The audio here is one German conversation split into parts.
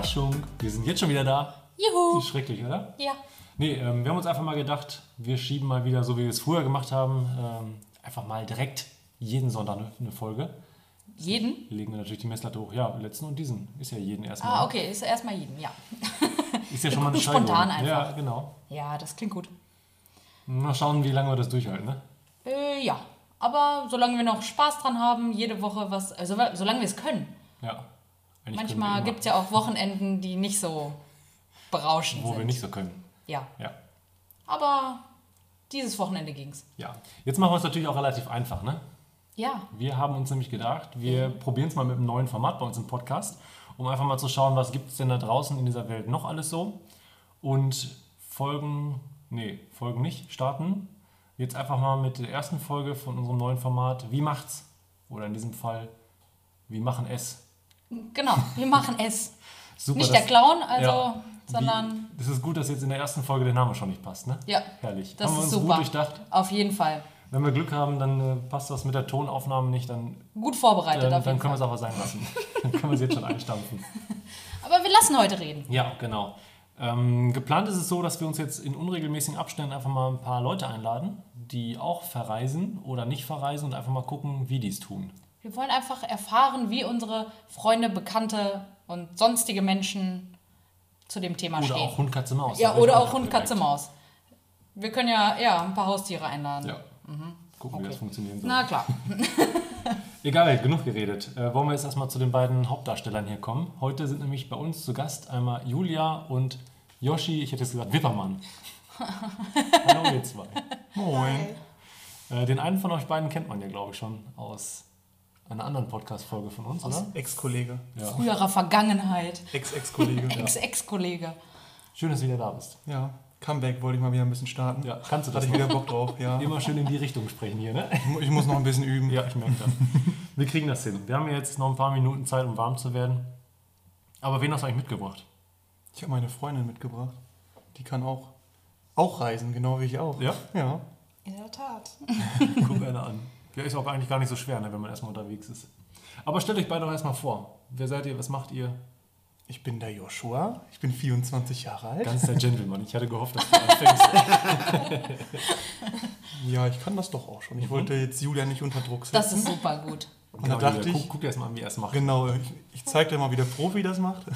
Überraschung. Wir sind jetzt schon wieder da. Juhu! Ist schrecklich, oder? Ja. Nee, ähm, wir haben uns einfach mal gedacht, wir schieben mal wieder, so wie wir es früher gemacht haben, ähm, einfach mal direkt jeden Sonntag eine, Folge. Jeden? Legen wir natürlich die Messlatte hoch. Ja, letzten und diesen. Ist ja jeden erstmal. Ah, okay, ist erstmal jeden, ja. Ist ja schon mal eine Spontan Steigerung. einfach. Ja, genau. Ja, das klingt gut. Mal schauen, wie lange wir das durchhalten, ne? Äh, ja. Aber solange wir noch Spaß dran haben, jede Woche was, also solange wir es können. Ja. Eigentlich Manchmal gibt es ja auch Wochenenden, die nicht so berauschend Wo sind. wir nicht so können. Ja. Ja. Aber dieses Wochenende ging's. Ja. Jetzt machen wir es natürlich auch relativ einfach, ne? Ja. Wir haben uns nämlich gedacht, wir probieren es mal mit einem neuen Format bei uns im Podcast, um einfach mal zu schauen, was gibt es denn da draußen in dieser Welt noch alles so. Und Folgen, nee, Folgen nicht, starten. Jetzt einfach mal mit der ersten Folge von unserem neuen Format, wie macht's? Oder in diesem Fall, wie machen es? Genau, wir machen es. Super, nicht der Clown, also, Ja. sondern, Wie, es ist gut, dass jetzt in der ersten Folge der Name schon nicht passt, ne? ja, Herrlich. das haben wir ist uns super. gut durchdacht. Auf jeden Fall. Wenn wir Glück haben, dann äh, passt das mit der Tonaufnahme nicht, dann, Gut vorbereitet dann, auf dann jeden können wir es aber sein lassen. dann können wir es jetzt schon einstampfen. Aber wir lassen heute reden. Ja, genau. Ähm, geplant ist es so, dass wir uns jetzt in unregelmäßigen Abständen einfach mal ein paar Leute einladen, die auch verreisen oder nicht verreisen und einfach mal gucken, wie die es tun. Wir wollen einfach erfahren, wie unsere Freunde, Bekannte und sonstige Menschen zu dem Thema Oder stehen. auch Hund, Katze, Maus. ja, oder auch Hund. Katze, Maus. Wir können ja, ja ein paar Haustiere einladen. Ja. Gucken, wie das funktionieren soll. Na klar. Egal, genug geredet. Äh, wollen wir jetzt erstmal zu den beiden Hauptdarstellern hier kommen. Heute sind nämlich bei uns zu Gast einmal Julia und Yoshi, ich hätte jetzt gesagt Wippermann. Hallo ihr zwei. Moin. Äh, den einen von euch beiden kennt man ja, glaube ich, schon aus einer anderen Podcast-Folge von uns, oder? Ex-Kollege. Ja. Früherer Vergangenheit. Ex-Ex-Kollege. ja. Ex-Ex-Kollege. Schön, dass du wieder da bist. ja. Comeback wollte ich mal wieder ein bisschen starten. Ja, kannst du das Hatte ich wieder Bock drauf, ja. Immer schön in die Richtung sprechen hier, ne? Ich mu- Ich muss noch ein bisschen üben. Ja, ich merke das. Wir kriegen das hin. Wir haben ja jetzt noch ein paar Minuten Zeit, um warm zu werden. Aber wen hast du eigentlich mitgebracht? Ich habe meine Freundin mitgebracht. Die kann auch, auch reisen, genau wie ich auch. Ja? Ja. In der Tat. Guck einer an. Ja, ist auch eigentlich gar nicht so schwer, ne, wenn man erstmal unterwegs ist. Aber stellt euch beide doch erstmal vor. Wer seid ihr? Was macht ihr? Ich bin der Joshua. Ich bin 24 Jahre alt. Ganz der Gentleman. Ich hatte gehofft, dass du anfängst. ja, ich kann das doch auch schon. Ich wollte jetzt Julia nicht unter Druck setzen. Das ist super gut. Und da dachte Julia, ich- guck, guck dir erst mal an, wie er es macht. Genau, ich, ich zeige dir mal, wie der Profi das macht.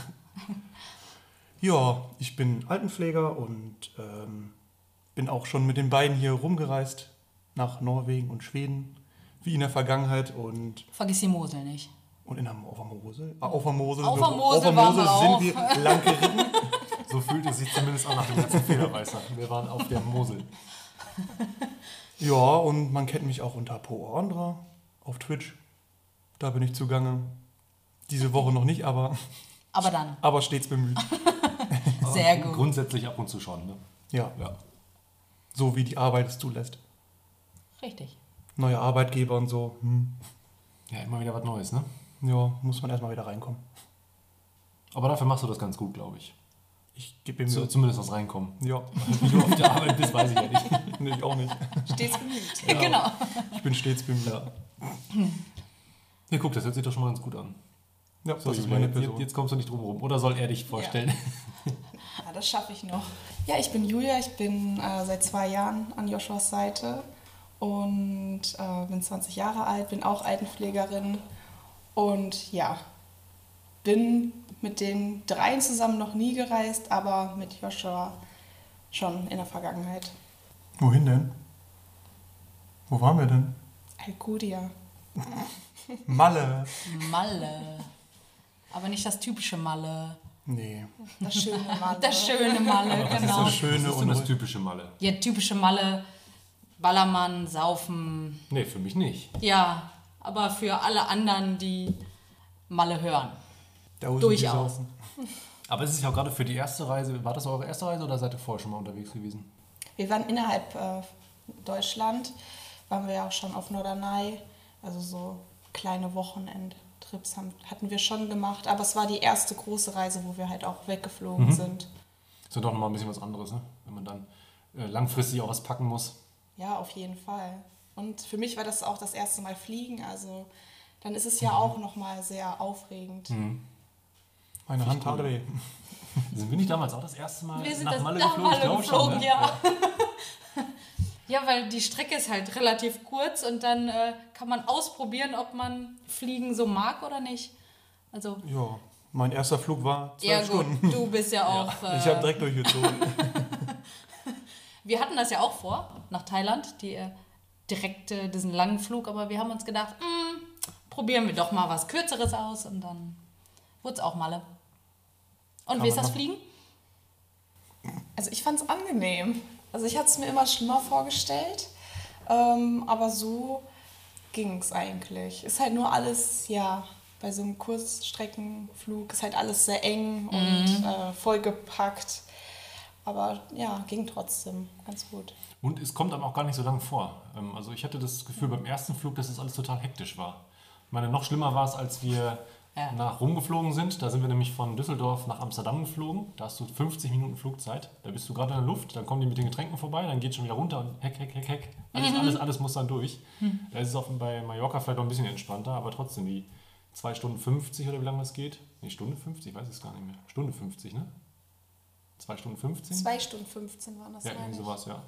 ja, ich bin Altenpfleger und ähm, bin auch schon mit den beiden hier rumgereist nach Norwegen und Schweden, wie in der Vergangenheit und, Vergiss die Mosel nicht. und in der, auf der Mosel. Ah, Auf der Mosel, Auf der Mosel auf der Mosel sind auch. wir lang geritten. So fühlt es sich zumindest an nach dem ganzen Federweißer. Wir waren auf der Mosel. Ja, und man kennt mich auch unter Po Andra auf Twitch. Da bin ich zugange. Diese Woche noch nicht, aber, Aber dann. aber stets bemüht. Sehr gut. Grundsätzlich ab und zu schon. Ne? Ja, Ja. so wie die Arbeit es zulässt. Richtig. Neue Arbeitgeber und so. Hm. ja, immer wieder was Neues, ne? Ja, muss man erstmal wieder reinkommen. Aber dafür machst du das ganz gut, glaube ich. Ich gebe ihm so. zumindest was reinkommen. Ja, Wie du auf der Arbeit bist, weiß ich ja nicht. nee, ich auch nicht. Stets bemüht. Genau. Ich bin stets bemüht. Ja, Ja, guck, das hört sich doch schon mal ganz gut an. das So, ist Julia, meine jetzt, Person. jetzt kommst du nicht drum rum. Oder soll er dich vorstellen? Ja, das schaffe ich noch. Ja, ich bin Julia, ich bin äh, seit zwei Jahren an Joshuas Seite und äh, bin 20 Jahre alt, bin auch Altenpflegerin und ja, bin mit den dreien zusammen noch nie gereist, aber mit Joshua schon in der Vergangenheit. Wohin denn? Wo waren wir denn? Alcudia. Malle. Malle. Aber nicht das typische Malle. Nee. Das schöne Malle. Das schöne Malle, genau. ist, schöne was ist denn und- das typische Malle? Ja, typische Malle. Ballermann, Saufen. Nee, für mich nicht. Ja, aber für alle anderen, die Malle hören. Durchaus. Aber es ist ja auch gerade für die erste Reise. War das eure erste Reise oder seid ihr vorher schon mal unterwegs gewesen? Wir waren innerhalb äh, Deutschland, waren wir ja auch schon auf Norderney, also so kleine Wochenendtrips haben, hatten wir schon gemacht, aber es war die erste große Reise, wo wir halt auch weggeflogen sind. Ist ja doch nochmal ein bisschen was anderes, ne? Wenn man dann äh, langfristig auch was packen muss. Ja, auf jeden Fall. Und für mich war das auch das erste Mal fliegen, also dann ist es ja auch nochmal sehr aufregend. Meine Hand tat weh. Sind wir nicht damals auch das erste Mal Wir sind nach das Malle geflogen? Ich Malle schon, geflogen, ne? ja. Ja, weil die Strecke ist halt relativ kurz und dann äh, kann man ausprobieren, ob man Fliegen so mag oder nicht. Also, Ja, mein erster Flug war zwölf ja gut, Stunden. du bist ja auch... Ich Äh, habe direkt durchgezogen. wir hatten das ja auch vor, nach Thailand, die äh, direkte, diesen langen Flug, aber wir haben uns gedacht, "Mm, probieren wir doch mal was Kürzeres aus und dann wurde es auch Malle. Und Kann wie ist das machen. Fliegen? Also ich fand es angenehm. Also ich hatte es mir immer schlimmer vorgestellt, ähm, aber so ging es eigentlich. Ist halt nur alles, ja, bei so einem Kurzstreckenflug ist halt alles sehr eng und äh, vollgepackt. Aber ja, ging trotzdem ganz gut. Und es kommt einem auch gar nicht so lange vor. Ähm, Also ich hatte das Gefühl beim ersten Flug, dass es alles total hektisch war. Ich meine, noch schlimmer war es, als wir Ja. nach Rom geflogen sind. Da sind wir nämlich von Düsseldorf nach Amsterdam geflogen. Da hast du 50 Minuten Flugzeit. Da bist du gerade in der Luft, dann kommen die mit den Getränken vorbei, dann geht schon wieder runter und heck, heck, heck, heck. Alles, alles, alles muss dann durch. Da ist es auch bei Mallorca vielleicht noch ein bisschen entspannter, aber trotzdem die 2 Stunden 50 oder wie lange das geht? Nee, Stunde 50, ich weiß es gar nicht mehr. Stunde 50, ne? 2 Stunden 15? Zwei Stunden 15 waren das, Ja, irgendwie sowas, ja.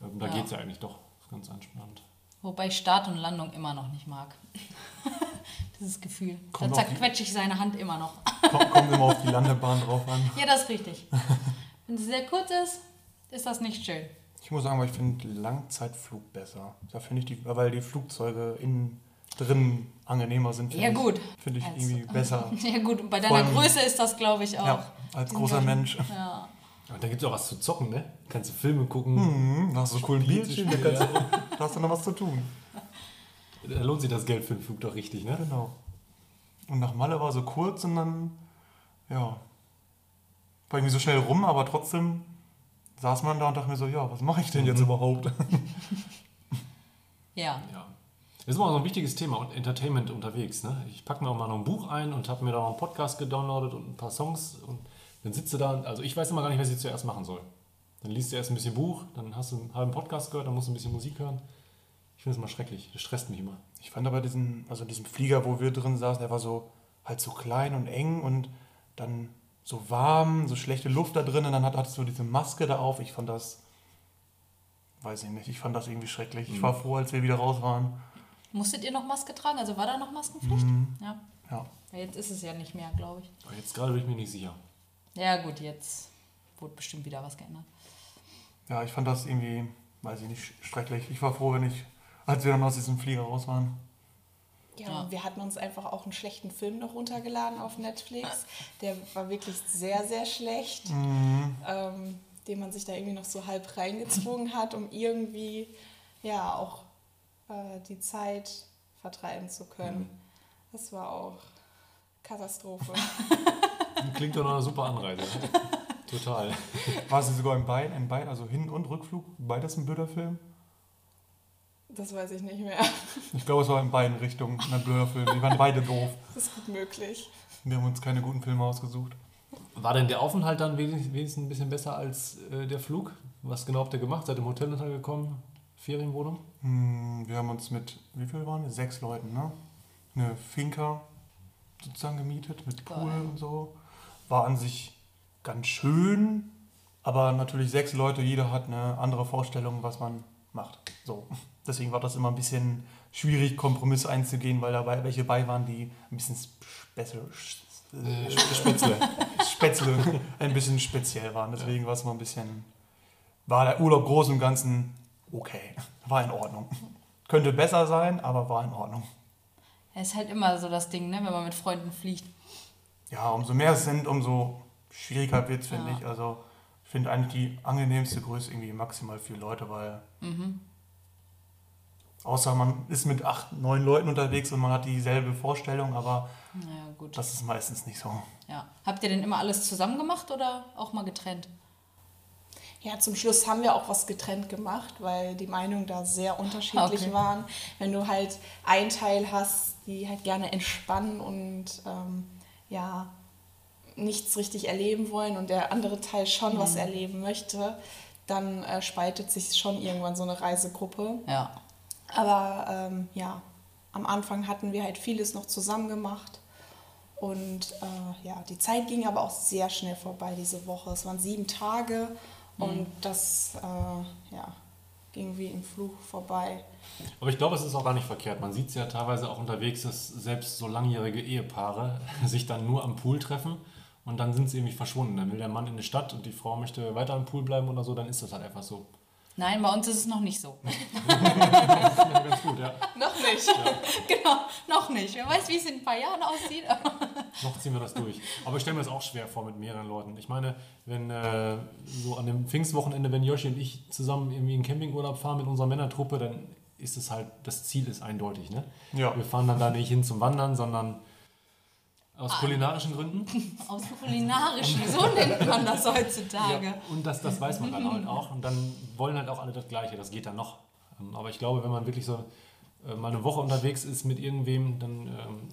Ähm, Da Ja. geht es ja eigentlich doch. Das ist ganz entspannt. Wobei ich Start und Landung immer noch nicht mag. Dieses Gefühl. Kommt da zerquetsche ich seine Hand immer noch. Kommt, kommt immer auf die Landebahn drauf an. Ja, das ist richtig. Wenn es sehr kurz ist, ist das nicht schön. Ich muss sagen, aber ich finde Langzeitflug besser. Da finde ich die, weil die Flugzeuge innen drin angenehmer sind. Ja, ich. gut. Finde ich Also- irgendwie besser. Ja gut, und bei deiner allem- Größe ist das, glaube ich, auch. Ja, als großer Mensch. Ja. Aber da gibt es auch was zu zocken, ne? Kannst du Filme gucken. Mhm, da hast du so coolen Bildschirm, da, kannst du, hast du noch was zu tun. Da lohnt sich das Geld für den Flug doch richtig, ne? Genau. Und nach Malle war so kurz und dann, ja, war irgendwie so schnell rum, aber trotzdem saß man da und dachte mir so, ja, was mache ich denn jetzt überhaupt? ja. Ja. Das ist immer so ein wichtiges Thema und Entertainment unterwegs. Ne? Ich packe mir auch mal noch ein Buch ein und habe mir da noch einen Podcast gedownloadet und ein paar Songs und dann sitzt du da, also ich weiß immer gar nicht, was ich zuerst machen soll. Dann liest du erst ein bisschen Buch, dann hast du einen halben Podcast gehört, dann musst du ein bisschen Musik hören. Ich finde das immer schrecklich, das stresst mich immer. Ich fand aber diesen, also diesen Flieger, wo wir drin saßen, der war so halt so klein und eng und dann so warm, so schlechte Luft da drin und dann hat, hattest du diese Maske da auf. Ich fand das, weiß ich nicht, ich fand das irgendwie schrecklich. Ich war froh, als wir wieder raus waren. Musstet ihr noch Maske tragen? Also war da noch Maskenpflicht? Ja. Ja. ja. Jetzt ist es ja nicht mehr, glaube ich. Aber jetzt gerade bin ich mir nicht sicher. Ja gut, jetzt wurde bestimmt wieder was geändert. ja, ich fand das irgendwie, weiß ich nicht, schrecklich. Ich war froh, wenn ich, als wir dann aus diesem Flieger raus waren. Ja, Ja. wir hatten uns einfach auch einen schlechten Film noch runtergeladen auf Netflix. Der war wirklich sehr, sehr schlecht, ähm, den man sich da irgendwie noch so halb reingezwungen hat, um irgendwie ja auch äh, die Zeit vertreiben zu können. Das war auch Katastrophe. Klingt doch nach einer super Anreise. ne? Total. War sie sogar in beiden, in beiden, also Hin- und Rückflug, beides ein blöder Film? Das weiß ich nicht mehr. Ich glaube, es war in beiden Richtungen ein blöder Film. Die waren beide doof. Das ist gut möglich. Wir haben uns keine guten Filme ausgesucht. War denn der Aufenthalt dann wenigstens wenigstens ein bisschen besser als äh, der Flug? Was genau habt ihr gemacht? Seid ihr im Hotel untergekommen? Ferienwohnung? Hm, Wir haben uns mit, wie viel waren wir? Sechs Leuten, ne? Eine Finca sozusagen gemietet mit Pool Geil. und so. War an sich ganz schön, aber natürlich sechs Leute, jeder hat eine andere Vorstellung, was man macht. So. Deswegen war das immer ein bisschen schwierig, Kompromisse einzugehen, weil dabei welche bei waren, die ein bisschen speziell, Äh, Spätzle. Spätzle ein bisschen speziell waren. Deswegen war es mal ein bisschen, war der Urlaub groß und Ganzen okay. War in Ordnung. Könnte besser sein, aber war in Ordnung. Es ist halt immer so das Ding, ne, wenn man mit Freunden fliegt. Ja, umso mehr es sind, umso schwieriger wird es, finde Ja. ich. Also ich finde eigentlich die angenehmste Größe irgendwie maximal vier Leute, weil Mhm. außer man ist mit acht, neun Leuten unterwegs und man hat dieselbe Vorstellung, aber Naja, gut. das ist meistens nicht so. Ja. Habt ihr denn immer alles zusammen gemacht oder auch mal getrennt? Ja, zum Schluss haben wir auch was getrennt gemacht, weil die Meinungen da sehr unterschiedlich Okay. waren. Wenn du halt einen Teil hast, die halt gerne entspannen und ähm, ja, nichts richtig erleben wollen und der andere Teil schon was erleben möchte, dann äh, spaltet sich schon irgendwann so eine Reisegruppe. Ja. Aber ähm, ja, am Anfang hatten wir halt vieles noch zusammen gemacht Und äh, ja, die Zeit ging aber auch sehr schnell vorbei diese Woche. Es waren sieben Tage und das äh, ja, ging wie im Flug vorbei. Aber ich glaube, es ist auch gar nicht verkehrt. Man sieht es ja teilweise auch unterwegs, dass selbst so langjährige Ehepaare sich dann nur am Pool treffen und dann sind sie irgendwie verschwunden. Dann will der Mann in die Stadt und die Frau möchte weiter am Pool bleiben oder so, dann ist das halt einfach so. Nein, bei uns ist es noch nicht so. Das ist ganz gut, ja. Noch nicht. genau, noch nicht. Wer weiß, wie es in ein paar Jahren aussieht. Noch ziehen wir das durch. Aber ich stelle mir das auch schwer vor mit mehreren Leuten. Ich meine, wenn äh, so an dem Pfingstwochenende, wenn Joshi und ich zusammen irgendwie in Campingurlaub fahren mit unserer Männertruppe, dann ist es halt, das Ziel ist eindeutig. Ne? Ja. Wir fahren dann da nicht hin zum Wandern, sondern aus kulinarischen Gründen. Aus kulinarischen, so nennt man das heutzutage. Ja, und das, das weiß man dann halt auch. Und dann wollen halt auch alle das Gleiche. Das geht dann noch. Ähm, Aber ich glaube, wenn man wirklich so äh, mal eine Woche unterwegs ist mit irgendwem, dann, ähm,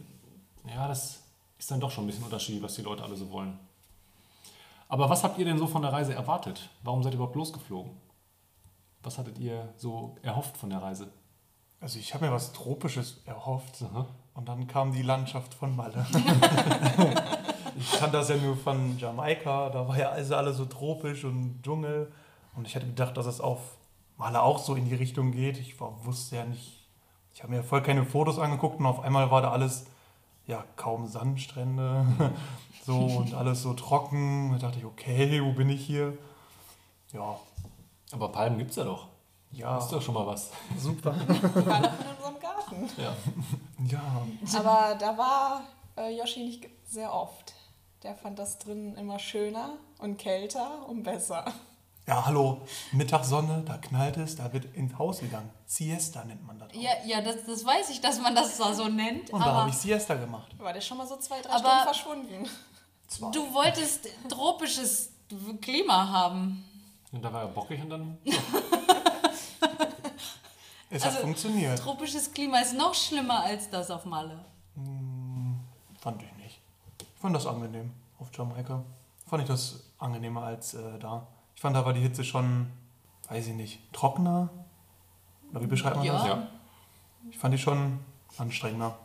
ja, das ist dann doch schon ein bisschen unterschiedlich, was die Leute alle so wollen. Aber was habt ihr denn so von der Reise erwartet? Warum seid ihr überhaupt losgeflogen? Was hattet ihr so erhofft von der Reise? Also ich habe mir was Tropisches erhofft Aha. Und dann kam die Landschaft von Malle. ich kannte das ja nur von Jamaika, da war ja also alles so tropisch und Dschungel und ich hätte gedacht, dass es auf Malle auch so in die Richtung geht. Ich war, wusste ja nicht, ich habe mir voll keine Fotos angeguckt und auf einmal war da alles, ja, kaum Sandstrände so und alles so trocken. Da dachte ich, okay, wo bin ich hier? Ja, Aber Palmen gibt es ja doch. Ja, Das ist doch schon mal was. super. Wir waren noch in unserem Garten. Ja. Ja, Aber da war äh, Yoshi nicht sehr oft. Der fand das drinnen immer schöner und kälter und besser. Ja, hallo, Mittagssonne, da knallt es, da wird ins Haus gegangen. Siesta nennt man das. auch. Ja, ja das, das weiß ich, dass man das da so nennt. Und da habe ich Siesta gemacht. War der schon mal so zwei, drei Aber- Stunden verschwunden. Zwei. du wolltest tropisches Klima haben. Und da war er bockig und dann. Es also- hat funktioniert. Tropisches Klima ist noch schlimmer als das auf Malle. Fand ich nicht. Ich fand das angenehm auf Jamaika. Fand ich das angenehmer als äh, da. Ich fand, da war die Hitze schon, weiß ich nicht, trockener. Oder wie beschreibt man Ja. das? Ja. Ich fand die schon anstrengender.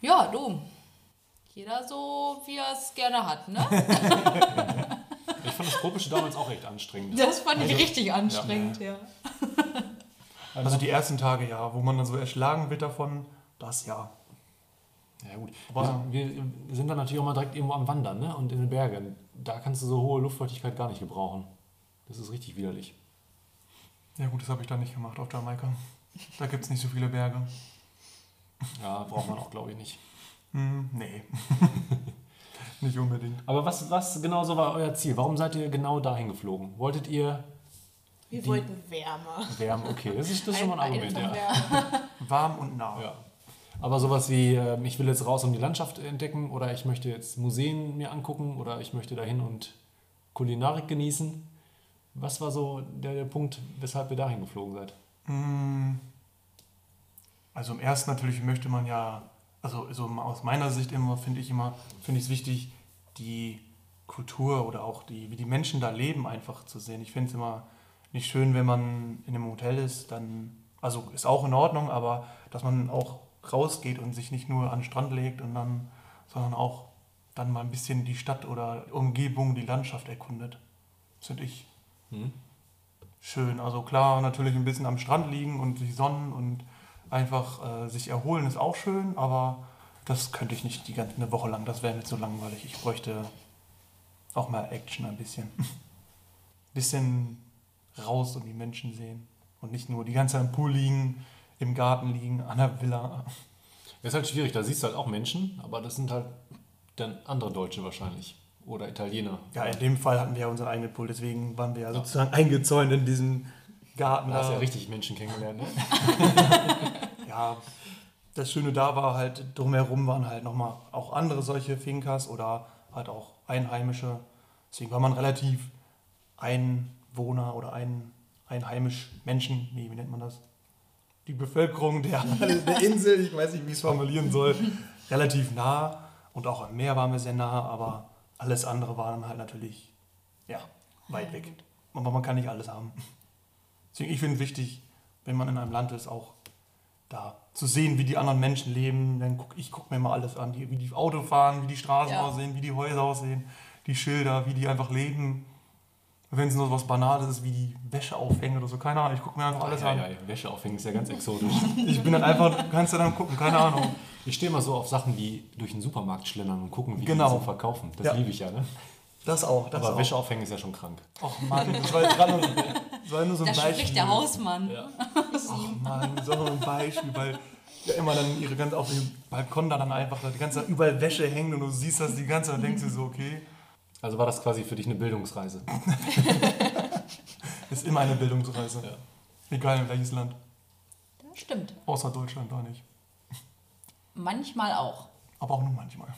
Ja, du. Jeder so, wie er es gerne hat, ne? Ich fand das Tropische damals auch echt anstrengend. Das fand ich Also- richtig anstrengend, ja. Also die ersten Tage, ja, wo man dann so erschlagen wird davon, das ja. Ja gut, Aber- wir, wir sind dann natürlich auch mal direkt irgendwo am Wandern ne? und in den Bergen. Da kannst du so hohe Luftfeuchtigkeit gar nicht gebrauchen. Das ist richtig widerlich. Ja gut, das habe ich dann nicht gemacht auf Jamaika. Da gibt es nicht so viele Berge. Ja, braucht man auch, glaube ich, nicht. Hm, nee. nicht unbedingt. Aber was, was genau so war euer Ziel? Warum seid ihr genau dahin geflogen? Wolltet ihr Wir Die- wollten Wärme. Wärme? Okay, das ist, das ist schon mal ein Argument, ja. Warm und nah. ja. Aber sowas wie, ähm, ich will jetzt raus und die Landschaft entdecken oder ich möchte jetzt Museen mir angucken oder ich möchte dahin und Kulinarik genießen. Was war so der, der Punkt, weshalb ihr dahin geflogen seid? Mm, Also im ersten natürlich möchte man ja, also so aus meiner Sicht immer finde ich immer, finde ich es wichtig, die Kultur oder auch die, wie die Menschen da leben, einfach zu sehen. Ich finde es immer nicht schön, wenn man in einem Hotel ist, dann, also ist auch in Ordnung, aber dass man auch rausgeht und sich nicht nur an den Strand legt und dann, sondern auch dann mal ein bisschen die Stadt oder Umgebung, die Landschaft erkundet. Das finde ich Hm? schön. Also klar, natürlich ein bisschen am Strand liegen und sich sonnen und einfach äh, sich erholen ist auch schön, aber das könnte ich nicht die ganze eine Woche lang. Das wäre mir zu langweilig. Ich bräuchte auch mal Action ein bisschen. bisschen raus und die Menschen sehen und nicht nur die ganze Zeit im Pool liegen, im Garten liegen, an der Villa. Das ist halt schwierig, da siehst du halt auch Menschen, aber das sind halt dann andere Deutsche wahrscheinlich. Oder Italiener. Ja, in dem Fall hatten wir ja unseren eigenen Pool, deswegen waren wir ja sozusagen eingezäunt in diesem Garten. Da hast du ja richtig Menschen kennengelernt, ne? ja, das Schöne da war halt, drumherum waren halt nochmal auch andere solche Finkas oder halt auch Einheimische. Deswegen war man relativ Einwohner oder ein, einheimisch Menschen, nee, wie nennt man das? Die Bevölkerung der, der Insel, ich weiß nicht, wie ich es formulieren soll, relativ nah. Und auch am Meer waren wir sehr nah, aber alles andere war dann halt natürlich, ja, weit weg. Aber man kann nicht alles haben. Deswegen, ich finde es wichtig, wenn man in einem Land ist, auch da zu sehen, wie die anderen Menschen leben. Dann guck, ich gucke mir mal alles an, wie die Auto fahren, wie die Straßen Ja. aussehen, wie die Häuser aussehen, die Schilder, wie die einfach leben. Wenn es nur so was Banales ist, wie die Wäsche aufhängen oder so, keine Ahnung, ich gucke mir einfach alles ja, an. ja, Wäsche aufhängen ist ja ganz exotisch. Ich bin dann einfach, kannst du dann gucken, keine Ahnung. Ich stehe mal so auf Sachen wie durch den Supermarkt schlendern und gucken, wie Genau. die so verkaufen. Das Ja. liebe ich ja, ne? Das auch, das Aber auch. Wäsche aufhängen ist ja schon krank. Och Mann, das war, jetzt gerade nur, das war nur so ein Da Beispiel. spricht der Hausmann. Och Mann, so ein Beispiel, weil ja immer dann ihre ganze, auf dem Balkon da dann einfach die ganze Zeit überall Wäsche hängt und du siehst das die ganze Zeit und denkst dir so, okay, Also war das quasi für dich eine Bildungsreise. ist immer eine Bildungsreise. Egal in welches Land. Stimmt. Außer Deutschland auch nicht. Manchmal auch. Aber auch nur manchmal.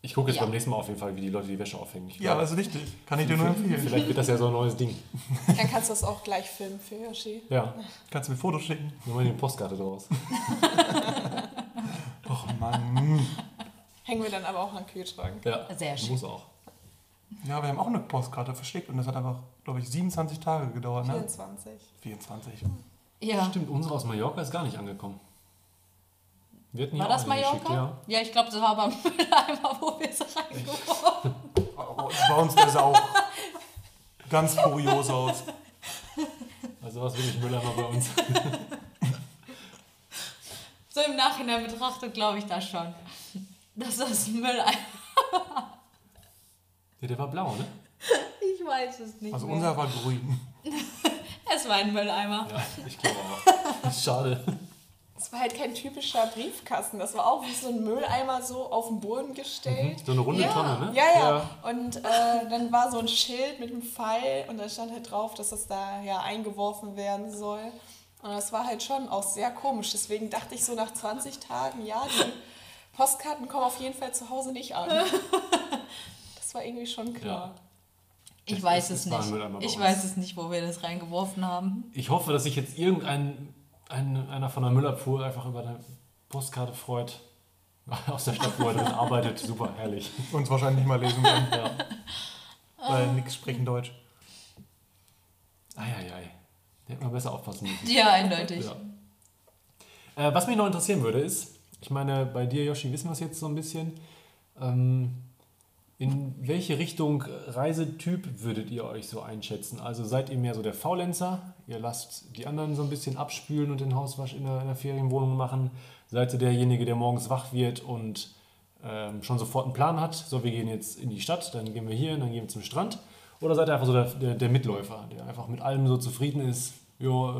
Ich gucke jetzt Ja. beim nächsten Mal auf jeden Fall, wie die Leute die Wäsche aufhängen. Ich Ja, glaube, das ist richtig. Kann ich dir nur empfehlen. Vielleicht wird das ja so ein neues Ding. Dann kannst du das auch gleich filmen für Yoshi. Ja, Kannst du mir Fotos schicken? nehmen wir die Postkarte draus. Och Mann. Hängen wir dann aber auch an den Kühlschrank. Ja, Sehr schön. muss auch. Ja, wir haben auch eine Postkarte verschickt und das hat einfach, glaube ich, 27 Tage gedauert, ne? 24. 24. Ja. Stimmt, unsere aus Mallorca ist gar nicht angekommen. Wir hatten War das Mallorca? Ja. Ja, ich glaube, das war beim Mülleimer, wo wir es reingeworfen Bei uns sah es auch ganz kurios aus. Also war es wirklich Mülleimer bei uns. So im Nachhinein betrachtet glaube ich das schon. Dass das ein Mülleimer. Ja, der war blau, ne? Ich weiß es nicht Also mehr. unser war grün. es war ein Mülleimer. Ja, ich glaube auch. Schade. Das war halt kein typischer Briefkasten. Das war auch wie so ein Mülleimer so auf den Boden gestellt. So eine runde ja, Tonne, ne? Ja, ja. Und äh, dann war so ein Schild mit einem Pfeil und da stand halt drauf, dass das da ja eingeworfen werden soll. Und das war halt schon auch sehr komisch. Deswegen dachte ich so nach 20 Tagen, ja, die Postkarten kommen auf jeden Fall zu Hause nicht an. Das war irgendwie schon klar. Ich Es- weiß es nicht. Ich uns. weiß es nicht, wo wir das reingeworfen haben. Ich hoffe, dass sich jetzt irgendein ein, einer von der Müllabfuhr einfach über eine Postkarte freut. Aus der Stadt, wo er drin arbeitet. Super, herrlich. Uns wahrscheinlich nicht mal lesen können, Ja. weil nix sprechen Deutsch. Eieiei. Da hätte man besser aufpassen müssen. Ja, eindeutig. Ja. Äh, was mich noch interessieren würde, ist, ich meine, bei dir, Yoshi, wissen wir es jetzt so ein bisschen. Ähm, in welche Richtung Reisetyp würdet ihr euch so einschätzen? Also seid ihr mehr so der Faulenzer? Ihr lasst die anderen so ein bisschen abspülen und den Hauswasch in der, in der Ferienwohnung machen? Seid ihr derjenige, der morgens wach wird und ähm, schon sofort einen Plan hat? So, wir gehen jetzt in die Stadt, dann gehen wir hier, dann gehen wir zum Strand. Oder seid ihr einfach so der, der, der Mitläufer, der einfach mit allem so zufrieden ist? Jo, äh,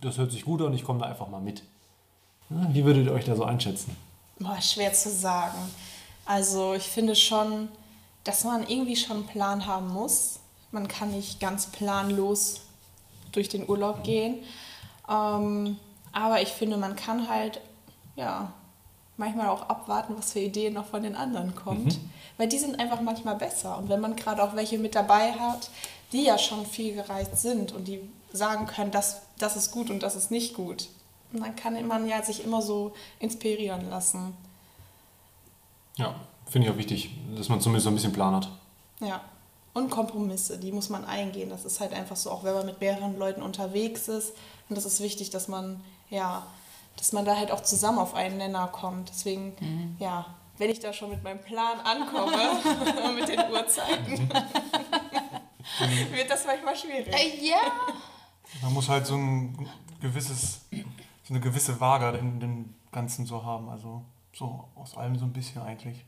das hört sich gut an, ich komme da einfach mal mit. Wie würdet ihr euch da so einschätzen? Boah, schwer zu sagen. Also ich finde schon, dass man irgendwie schon einen Plan haben muss. Man kann nicht ganz planlos durch den Urlaub gehen. Ähm, aber ich finde, man kann halt, ja, manchmal auch abwarten, was für Ideen noch von den anderen kommt. Weil die sind einfach manchmal besser. Und wenn man gerade auch welche mit dabei hat, die ja schon viel gereist sind und die sagen können, das, das ist gut und das ist nicht gut. Und dann kann man ja sich immer so inspirieren lassen. Ja, finde ich auch wichtig, dass man zumindest so ein bisschen Plan hat. Ja. Und Kompromisse, die muss man eingehen. Das ist halt einfach so, auch wenn man mit mehreren Leuten unterwegs ist. Und das ist wichtig, dass man, ja, dass man da halt auch zusammen auf einen Nenner kommt. Deswegen, ja, wenn ich da schon mit meinem Plan ankomme, mit den Uhrzeiten, wird das manchmal schwierig. Äh, ja. Man muss halt so ein gewisses, so eine gewisse Waage in dem Ganzen so haben. Also so aus allem so ein bisschen eigentlich.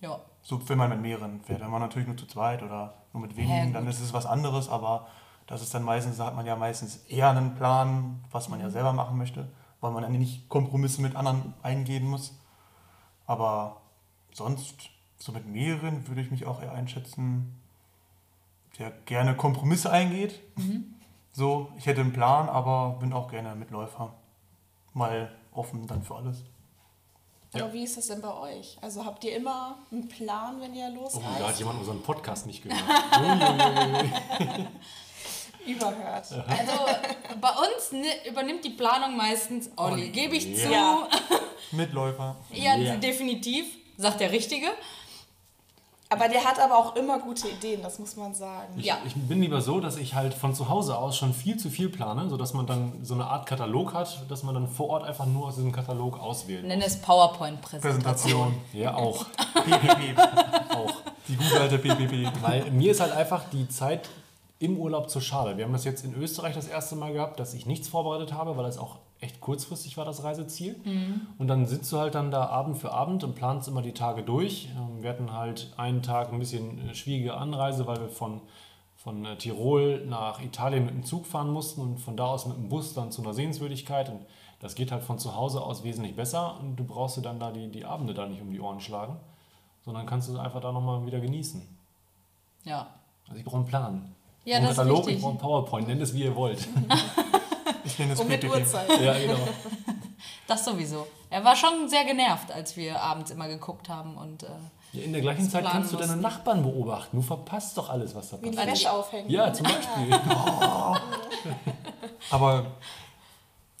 Ja. So, wenn man mit mehreren fährt. Wenn man natürlich nur zu zweit oder nur mit wenigen, Ja, dann ist es was anderes, aber das ist dann meistens, da hat man ja meistens eher einen Plan, was man ja Mhm. selber machen möchte, weil man dann nicht Kompromisse mit anderen eingehen muss. Aber sonst, so mit mehreren würde ich mich auch eher einschätzen, der gerne Kompromisse eingeht. Mhm. So, ich hätte einen Plan, aber bin auch gerne Mitläufer. Mal offen dann für alles. Aber wie ist das denn bei euch? Also habt ihr immer einen Plan, wenn ihr Oh, losreist? da hat jemand unseren Podcast nicht gehört. Überhört. Also bei uns ne, übernimmt die Planung meistens Olli, gebe ich zu. Ja. Mitläufer. Ja, Ja. definitiv, sagt der Richtige. Aber der hat aber auch immer gute Ideen, das muss man sagen. Ich, Ja. ich bin lieber so, dass ich halt von zu Hause aus schon viel zu viel plane, sodass man dann so eine Art Katalog hat, dass man dann vor Ort einfach nur aus diesem Katalog auswählt. Nenn es PowerPoint-Präsentation. Präsentation. Ja, auch. PPP. auch. Die gute alte PPP. Weil mir ist halt einfach die Zeit im Urlaub zu schade. Wir haben das jetzt in Österreich das erste Mal gehabt, dass ich nichts vorbereitet habe, weil es auch echt kurzfristig war, das Reiseziel. Und dann sitzt du halt dann da Abend für Abend und planst immer die Tage durch. Ähm, Wir hatten halt einen Tag ein bisschen äh, schwierige Anreise, weil wir von, von äh, Tirol nach Italien mit dem Zug fahren mussten und von da aus mit dem Bus dann zu einer Sehenswürdigkeit. Und das geht halt von zu Hause aus wesentlich besser und du brauchst dir dann da die, die Abende da nicht um die Ohren schlagen, sondern kannst du einfach da nochmal wieder genießen. Ja. Also ich brauche einen Plan. Ja, Einen das ist Katalog, wichtig. ich brauche einen PowerPoint, nennt es wie ihr wollt. Ich nenne es Und mit. Uhrzeit. ja, genau. Das sowieso. Er war schon sehr genervt, als wir abends immer geguckt haben und äh, Ja, in der gleichen Zeit kannst du deine mussten. Nachbarn beobachten. Du verpasst doch alles, was da Wie passiert. Wäsche aufhängen. Ja, zum Beispiel. Aber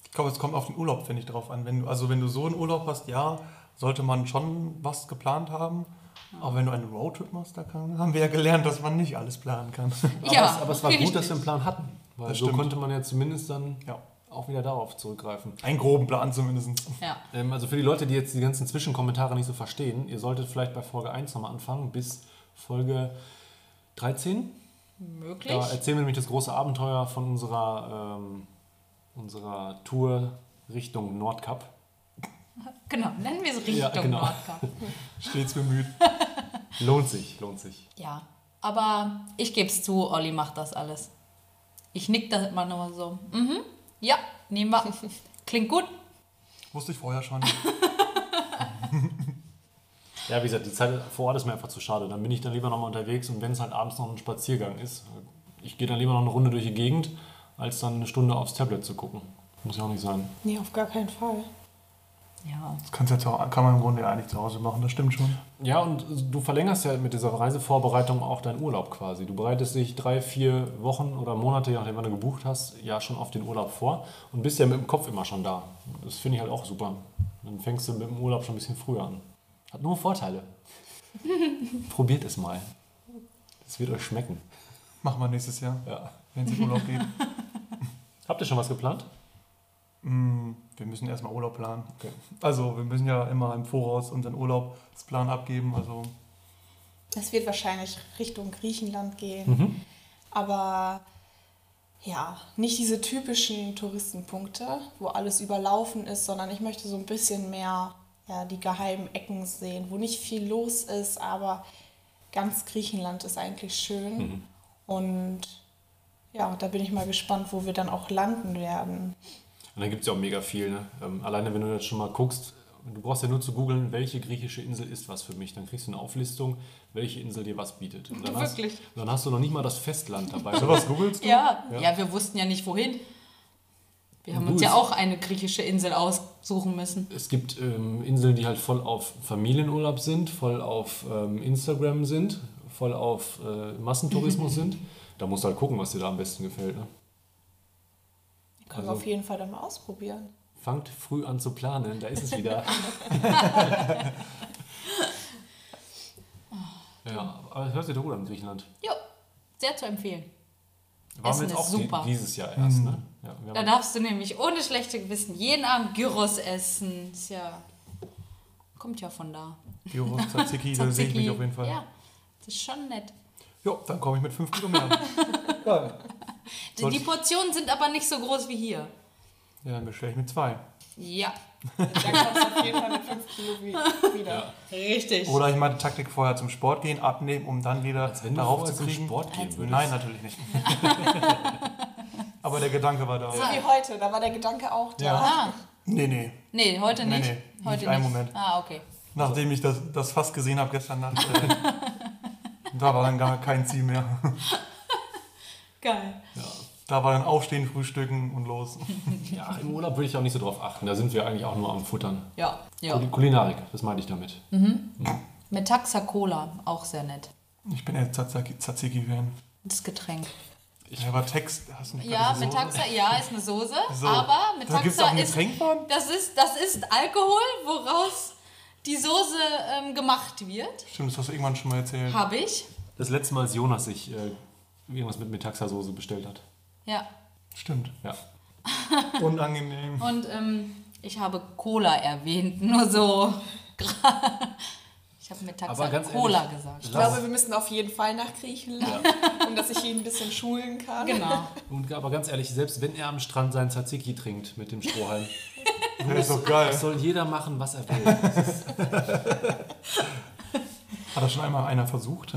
ich glaube, es kommt auf den Urlaub, finde ich, drauf an. Wenn du, also wenn du so einen Urlaub hast, ja, sollte man schon was geplant haben. Aber wenn du einen Roadtrip machst, da kann, haben wir ja gelernt, dass man nicht alles planen kann. Aber, Ja, es, aber es war gut, dass wir einen Plan hatten. Weil Das so stimmt. konnte man ja zumindest dann Ja. auch wieder darauf zurückgreifen. Einen groben Plan zumindest. ja. Ähm, also für die Leute, die jetzt die ganzen Zwischenkommentare nicht so verstehen, ihr solltet vielleicht bei Folge 1 nochmal anfangen bis Folge 13. Möglich. Da erzählen wir nämlich das große Abenteuer von unserer, ähm, unserer Tour Richtung Nordkap. Genau, nennen wir es Richtung Ja, genau. Nordkap. Stets bemüht. Lohnt sich, lohnt sich. Ja, aber ich gebe es zu, Olli macht das alles. Ich nick da immer nur so. Mhm, ja, nehmen wir. Klingt gut. Wusste ich vorher schon. Ja, wie gesagt, die Zeit vor Ort ist mir einfach zu schade. Dann bin ich dann lieber nochmal unterwegs und wenn es halt abends noch ein Spaziergang ist, ich gehe dann lieber noch eine Runde durch die Gegend, als dann eine Stunde aufs Tablet zu gucken. Muss ja auch nicht sein. Nee, auf gar keinen Fall. Ja. Das kannst du ja zu, kann man im Grunde ja eigentlich zu Hause machen, das stimmt schon. Ja, und du verlängerst ja mit dieser Reisevorbereitung auch deinen Urlaub quasi. Du bereitest dich drei, vier Wochen oder Monate, je nachdem wann du gebucht hast, ja schon auf den Urlaub vor und bist ja mit dem Kopf immer schon da. Das finde ich halt auch super. Dann fängst du mit dem Urlaub schon ein bisschen früher an. Hat nur Vorteile. Probiert es mal. Es wird euch schmecken. Machen wir nächstes Jahr, Ja. wenn es in Urlaub geht. Habt ihr schon was geplant? Mm, Wir müssen erstmal Urlaub planen. Okay. Also wir müssen ja immer im Voraus unseren Urlaubsplan abgeben. Also Es wird wahrscheinlich Richtung Griechenland gehen. Mhm. Aber ja, nicht diese typischen Touristenpunkte, wo alles überlaufen ist, sondern ich möchte so ein bisschen mehr ja, die geheimen Ecken sehen, wo nicht viel los ist, aber ganz Griechenland ist eigentlich schön. Mhm. Und ja, da bin ich mal gespannt, wo wir dann auch landen werden. Und dann gibt es ja auch mega viel. Ne? Ähm, alleine wenn du jetzt schon mal guckst, du brauchst ja nur zu googeln, welche griechische Insel ist was für mich. Dann kriegst du eine Auflistung, welche Insel dir was bietet. Und dann hast, Wirklich? dann hast du noch nicht mal das Festland dabei. sowas googelst du? Ja, Ja. ja, wir wussten ja nicht wohin. Wir haben Du, uns ja auch eine griechische Insel aussuchen müssen. Es gibt ähm, Inseln, die halt voll auf Familienurlaub sind, voll auf ähm, Instagram sind, voll auf äh, Massentourismus sind. Da musst du halt gucken, was dir da am besten gefällt. Ne? Können wir Also- auf jeden Fall dann mal ausprobieren. Fangt früh an zu planen, da ist es wieder. ja, aber das hört sich doch gut an, Griechenland. Jo, sehr zu empfehlen. Waren Essen wir jetzt ist auch die- super. dieses Jahr erst, ne? Ja, wir Da haben, darfst du nämlich ohne schlechte Gewissen jeden Abend Gyros essen. Ist ja. Kommt ja von da. Gyros, Tzatziki, da sehe ich mich auf jeden Fall. Ja, das ist schon nett. Jo, dann komme ich mit 5 Kilo mehr. Geil. Die, die Portionen sind aber nicht so groß wie hier. Ja, dann bestelle ich mit zwei. Ja, Da kommst du auf jeden Fall mit 5 Kilo wie- wieder. richtig. Oder ich mache die Taktik vorher zum Sport gehen, abnehmen, um dann wieder als wenn darauf zu zum kriegen. Sport gehen würdest. Nein, natürlich nicht. Aber der Gedanke war da. So wie heute, da war der Gedanke auch da. Ja. Ah, Nee, nee. nee, heute Nee, nicht. nee, heute nicht einen Moment. Ah, okay. Nachdem ich das, das fast gesehen habe gestern Nacht, äh, da war dann gar kein Ziel mehr. Geil. Da war dann Aufstehen, Frühstücken und los. Ja, im Urlaub würde ich auch nicht so drauf achten. Da sind wir eigentlich auch nur am Futtern. Ja, ja. Kul- Kulinarik, das meinte ich damit. Metaxa Cola, auch sehr nett. Ich bin eher Tzatziki- Tzatziki-Fan. Das Getränk. Ja, aber Text, hast du nicht Ja, so- Metaxa, ja, ist eine Soße, So. aber Da gibt es auch ein ist, das ist, das ist Alkohol, woraus die Soße ähm, gemacht wird. Stimmt, das hast du irgendwann schon mal erzählt. Habe ich. Das letzte Mal, als Jonas sich äh, irgendwas mit Metaxa-Soße bestellt hat. Ja. Stimmt. Ja. Unangenehm. Und ähm, ich habe Cola erwähnt, nur so. ich habe Metaxa Aber ganz Cola ehrlich, gesagt. Ich glaube, wir müssen auf jeden Fall nach Griechenland, um dass ich ihn ein bisschen schulen kann. Genau. Und, aber ganz ehrlich, selbst wenn er am Strand seinen Tzatziki trinkt mit dem Strohhalm, Das ist doch geil. soll jeder machen, was er will. Hat das schon einmal einer versucht?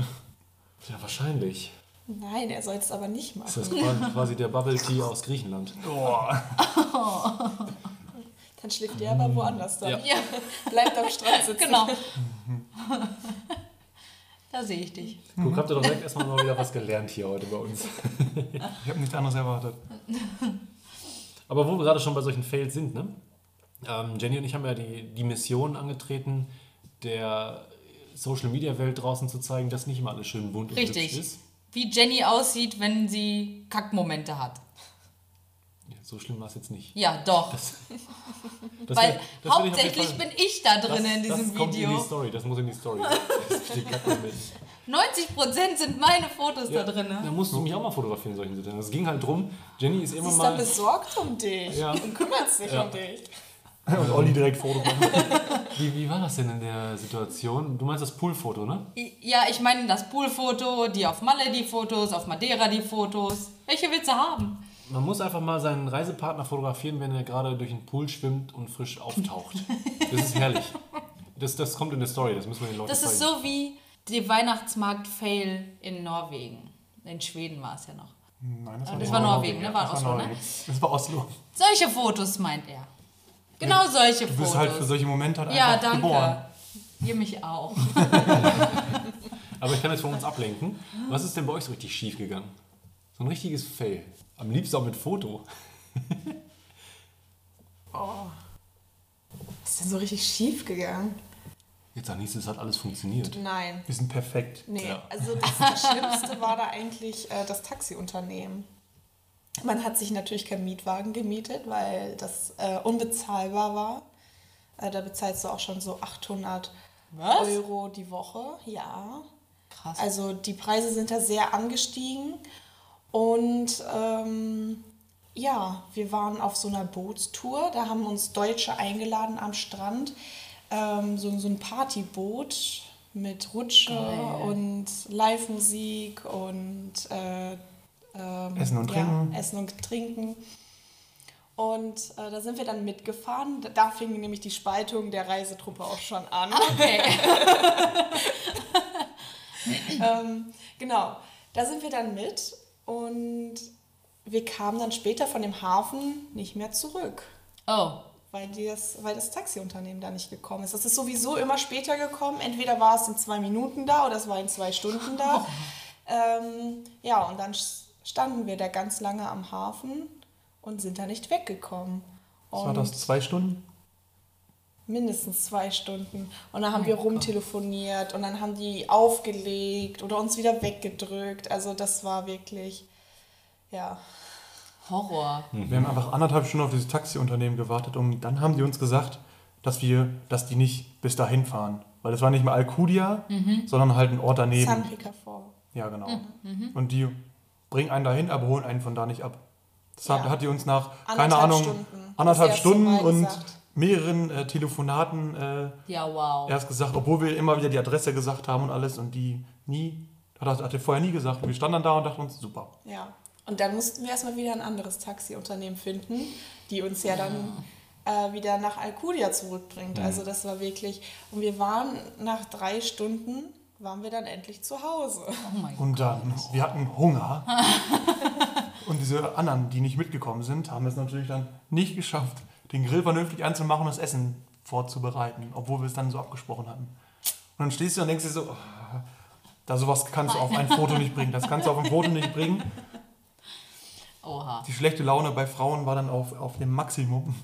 Ja, wahrscheinlich. Nein, er soll es aber nicht Das machen. ist quasi- der Bubble Tea aus Griechenland. Boah. Dann schläft er aber woanders dann. Ja. Ja, Bleibt am Strand sitzen. genau. da sehe ich dich. Guck, habt ihr doch direkt erstmal mal wieder was gelernt hier heute bei uns. Ich habe nichts anderes erwartet. Aber wo wir gerade schon bei solchen Fails sind, ne? Ähm, Jenny und ich haben ja die, die Mission angetreten, der Social Media Welt draußen zu zeigen, dass nicht immer alles schön bunt und hübsch Richtig. ist. Wie Jenny aussieht, wenn sie Kackmomente hat. Ja, so schlimm war es jetzt nicht. Ja, doch. Das Weil das ich auf jeden hauptsächlich Fall- bin ich da drin das, in diesem das kommt in die Video. Story, das muss in die Story. Das steht gar nicht mit. 90% sind meine Fotos Ja, da drin. Da musst du mich auch mal fotografieren in solchen Situationen. Es ging halt drum, Jenny ist immer Sie ist da mal. besorgt um dich Ja. und kümmert sich Ja. um dich. Und Olli direkt Foto machen. Wie, wie war das denn in der Situation? Du meinst das Poolfoto, ne? Ja, ich meine das Poolfoto, die auf Malle die Fotos, auf Madeira die Fotos. Welche willst du haben? Man muss einfach mal seinen Reisepartner fotografieren, wenn er gerade durch den Pool schwimmt und frisch auftaucht. Das ist herrlich. Das, das kommt in der Story, das müssen wir den Leuten Das ist zeigen. so wie die Weihnachtsmarkt-Fail in Norwegen. In Schweden war es ja noch. Nein, das, Das war Norwegen, ne? War Das war Oslo, ne? Norwegen. Das war Oslo. Solche Fotos meint er. Genau solche Du Fotos. bist halt für solche Momente halt ja, einfach danke. geboren. Ihr mich auch. Aber ich kann jetzt von uns ablenken. Was ist denn bei euch so richtig schief gegangen? So ein richtiges Fail. Am liebsten auch mit Foto. Was ist denn so richtig schief gegangen? Jetzt sag nicht, es hat alles funktioniert. Nein. Wir sind perfekt. Nee, Ja. also das, das Schlimmste war da eigentlich äh, das Taxiunternehmen. Man hat sich natürlich keinen Mietwagen gemietet, weil das äh, unbezahlbar war. Äh, da bezahlst du auch schon so 800 Was? Euro die Woche. Ja. Krass. Also die Preise sind da sehr angestiegen. Und ähm, ja, wir waren auf so einer Bootstour. Da haben uns Deutsche eingeladen am Strand. Ähm, so, so ein Partyboot mit Rutsche Geil. und Live-Musik und äh, ähm, Essen und Trinken. Ja, Essen und Trinken. Und äh, da sind wir dann mitgefahren. Da- Da fing nämlich die Spaltung der Reisetruppe auch schon an. okay. ähm, genau, da sind wir dann mit und wir kamen dann später von dem Hafen nicht mehr zurück, Oh. weil, das, weil das Taxiunternehmen da nicht gekommen ist. Das ist sowieso immer später gekommen. Entweder war es in zwei Minuten da oder es war in zwei Stunden da. Ähm, ja, und dann standen wir da ganz lange am Hafen und sind da nicht weggekommen. Was war das? Zwei Stunden? Mindestens zwei Stunden. Und dann haben wir rumtelefoniert und dann haben die aufgelegt oder uns wieder weggedrückt. Also das war wirklich, ja. Horror. Wir haben einfach anderthalb Stunden auf dieses Taxiunternehmen gewartet und dann haben die uns gesagt, dass wir, dass die nicht bis dahin fahren. Weil das war nicht mehr Alcudia, sondern halt ein Ort daneben. San Picafort. Ja, genau. Und die bringen einen dahin, aber holen einen von da nicht ab. Deshalb Ja. hat die uns nach, keine Anderthalb Ahnung, Stunden. anderthalb Das Stunden und gesagt. mehreren äh, Telefonaten äh, Ja, wow. erst gesagt, obwohl wir immer wieder die Adresse gesagt haben und alles und die nie, hat, hat er vorher nie gesagt. Wir standen dann da und dachten uns, super. Ja. Und dann mussten wir erstmal wieder ein anderes Taxiunternehmen finden, die uns ja dann äh, wieder nach Alcudia zurückbringt. Also das war wirklich. Und wir waren nach drei Stunden, waren wir dann endlich zu Hause. Oh mein Gott. Und dann, wir hatten Hunger. und diese anderen, die nicht mitgekommen sind, haben es natürlich dann nicht geschafft, den Grill vernünftig anzumachen und das Essen vorzubereiten, obwohl wir es dann so abgesprochen hatten. Und dann stehst du und denkst dir so, oh, da sowas kannst du auf ein Foto nicht bringen, das kannst du auf ein Foto nicht bringen. Oha. Die schlechte Laune bei Frauen war dann auf, auf dem Maximum.